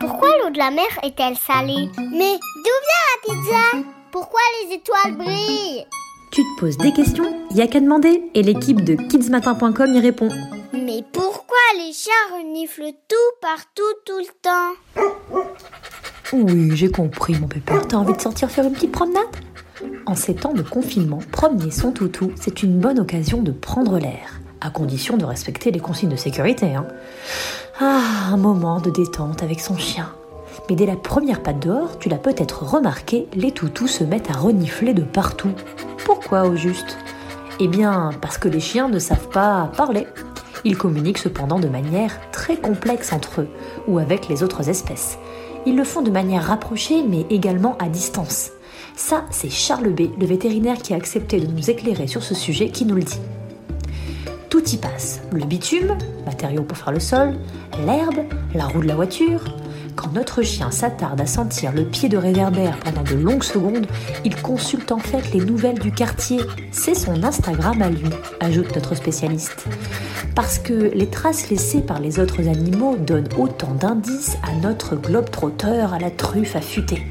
Pourquoi l'eau de la mer est-elle salée Mais d'où vient la pizza Pourquoi les étoiles brillent Tu te poses des questions Y a qu'à demander et l'équipe de kidsmatin.com y répond. Mais pourquoi les chiens reniflent tout partout tout le temps Oui, j'ai compris mon pépère. T'as envie de sortir faire une petite promenade? En ces temps de confinement, promener son toutou, c'est une bonne occasion de prendre l'air, à condition de respecter les consignes de sécurité. Hein. Ah, un moment de détente avec son chien. Mais dès la première patte dehors, tu l'as peut-être remarqué, les toutous se mettent à renifler de partout. Pourquoi au juste? Eh bien, parce que les chiens ne savent pas parler. Ils communiquent cependant de manière très complexe entre eux ou avec les autres espèces. Ils le font de manière rapprochée mais également à distance. Ça, c'est Charles B, le vétérinaire qui a accepté de nous éclairer sur ce sujet, qui nous le dit. Passe. Le bitume, matériau pour faire le sol, l'herbe, la roue de la voiture. Quand notre chien s'attarde à sentir le pied de réverbère pendant de longues secondes, il consulte en fait les nouvelles du quartier. C'est son Instagram à lui, ajoute notre spécialiste. Parce que les traces laissées par les autres animaux donnent autant d'indices à notre globe trotteur à la truffe affûtée.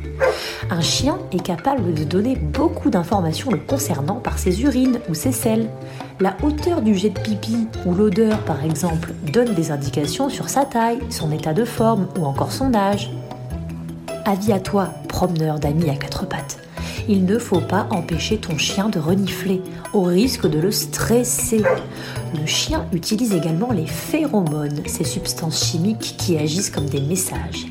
Un chien est capable de donner beaucoup d'informations le concernant par ses urines ou ses selles. La hauteur du jet de pipi ou l'odeur, par exemple, donne des indications sur sa taille, son état de forme ou encore son Avis à toi, promeneur d'amis à quatre pattes. Il ne faut pas empêcher ton chien de renifler, au risque de le stresser. Le chien utilise également les phéromones, ces substances chimiques qui agissent comme des messages.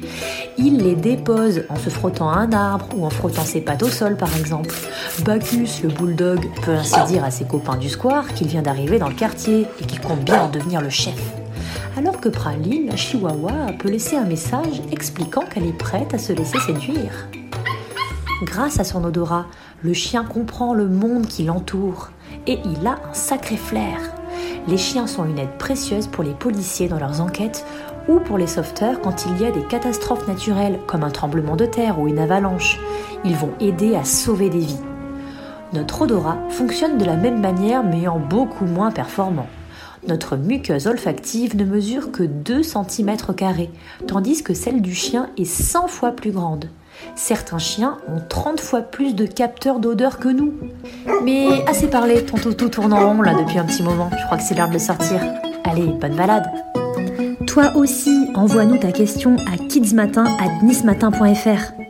Il les dépose en se frottant à un arbre ou en frottant ses pattes au sol par exemple. Bacchus, le bulldog, peut ainsi dire à ses copains du square qu'il vient d'arriver dans le quartier et qu'il compte bien en devenir le chef. Alors que Praline, la chihuahua, peut laisser un message expliquant qu'elle est prête à se laisser séduire. Grâce à son odorat, le chien comprend le monde qui l'entoure et il a un sacré flair. Les chiens sont une aide précieuse pour les policiers dans leurs enquêtes ou pour les sauveteurs quand il y a des catastrophes naturelles comme un tremblement de terre ou une avalanche. Ils vont aider à sauver des vies. Notre odorat fonctionne de la même manière mais en beaucoup moins performant. Notre muqueuse olfactive ne mesure que 2 cm, tandis que celle du chien est 100 fois plus grande. Certains chiens ont 30 fois plus de capteurs d'odeur que nous. Mais assez parlé, ton toutou tourne en rond là depuis un petit moment. Je crois que c'est l'heure de sortir. Allez, bonne balade. Toi aussi, envoie-nous ta question à kidsmatin@nismatin.fr.